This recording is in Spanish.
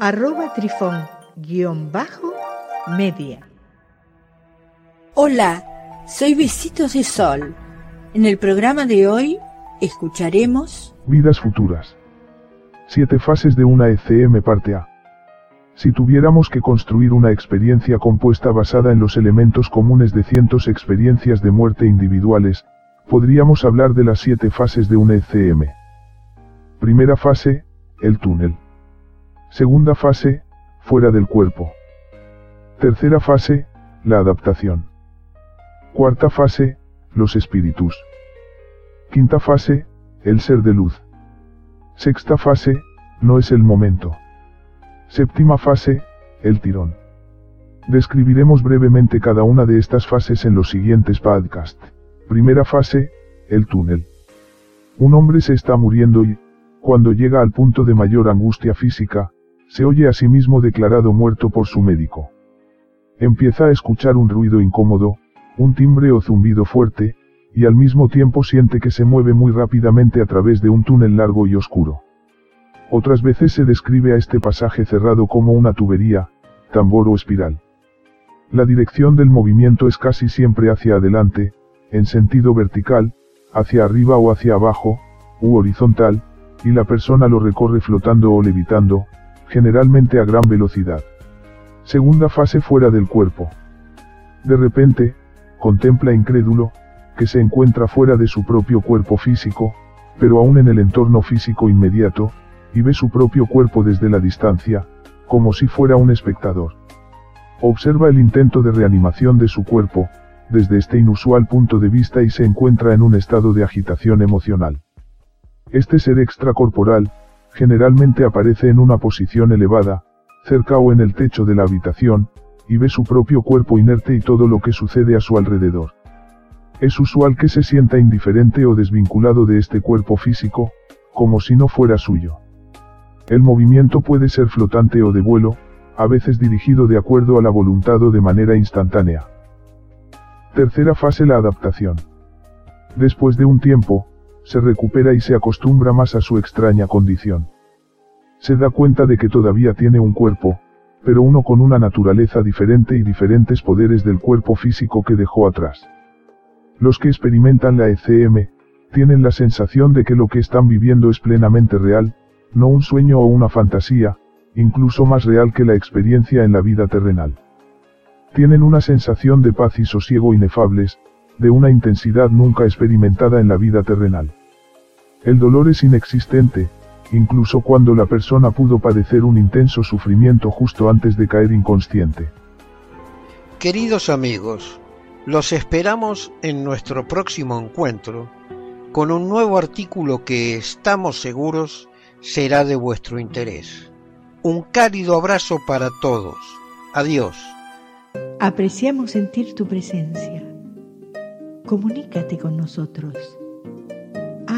arroba trifón guion bajo media. Hola, soy Besitos de Sol. En el programa de hoy escucharemos Vidas futuras. Siete fases de una ECM parte A. Si tuviéramos que construir una experiencia compuesta basada en los elementos comunes de cientos experiencias de muerte individuales, podríamos hablar de las siete fases de una ECM. Primera fase, el túnel. Segunda fase, fuera del cuerpo. Tercera fase, la adaptación. Cuarta fase, los espíritus. Quinta fase, el ser de luz. Sexta fase, no es el momento. Séptima fase, el tirón. Describiremos brevemente cada una de estas fases en los siguientes podcasts. Primera fase, el túnel. Un hombre se está muriendo y, cuando llega al punto de mayor angustia física, se oye a sí mismo declarado muerto por su médico. Empieza a escuchar un ruido incómodo, un timbre o zumbido fuerte, y al mismo tiempo siente que se mueve muy rápidamente a través de un túnel largo y oscuro. Otras veces se describe a este pasaje cerrado como una tubería, tambor o espiral. La dirección del movimiento es casi siempre hacia adelante, en sentido vertical, hacia arriba o hacia abajo, u horizontal, y la persona lo recorre flotando o levitando, generalmente a gran velocidad. Segunda fase fuera del cuerpo. De repente, contempla incrédulo, que se encuentra fuera de su propio cuerpo físico, pero aún en el entorno físico inmediato, y ve su propio cuerpo desde la distancia, como si fuera un espectador. Observa el intento de reanimación de su cuerpo, desde este inusual punto de vista y se encuentra en un estado de agitación emocional. Este ser extracorporal, generalmente aparece en una posición elevada, cerca o en el techo de la habitación, y ve su propio cuerpo inerte y todo lo que sucede a su alrededor. Es usual que se sienta indiferente o desvinculado de este cuerpo físico, como si no fuera suyo. El movimiento puede ser flotante o de vuelo, a veces dirigido de acuerdo a la voluntad o de manera instantánea. Tercera fase la adaptación. Después de un tiempo, se recupera y se acostumbra más a su extraña condición. Se da cuenta de que todavía tiene un cuerpo, pero uno con una naturaleza diferente y diferentes poderes del cuerpo físico que dejó atrás. Los que experimentan la ECM, tienen la sensación de que lo que están viviendo es plenamente real, no un sueño o una fantasía, incluso más real que la experiencia en la vida terrenal. Tienen una sensación de paz y sosiego inefables, de una intensidad nunca experimentada en la vida terrenal. El dolor es inexistente, incluso cuando la persona pudo padecer un intenso sufrimiento justo antes de caer inconsciente. Queridos amigos, los esperamos en nuestro próximo encuentro con un nuevo artículo que estamos seguros será de vuestro interés. Un cálido abrazo para todos. Adiós. Apreciamos sentir tu presencia. Comunícate con nosotros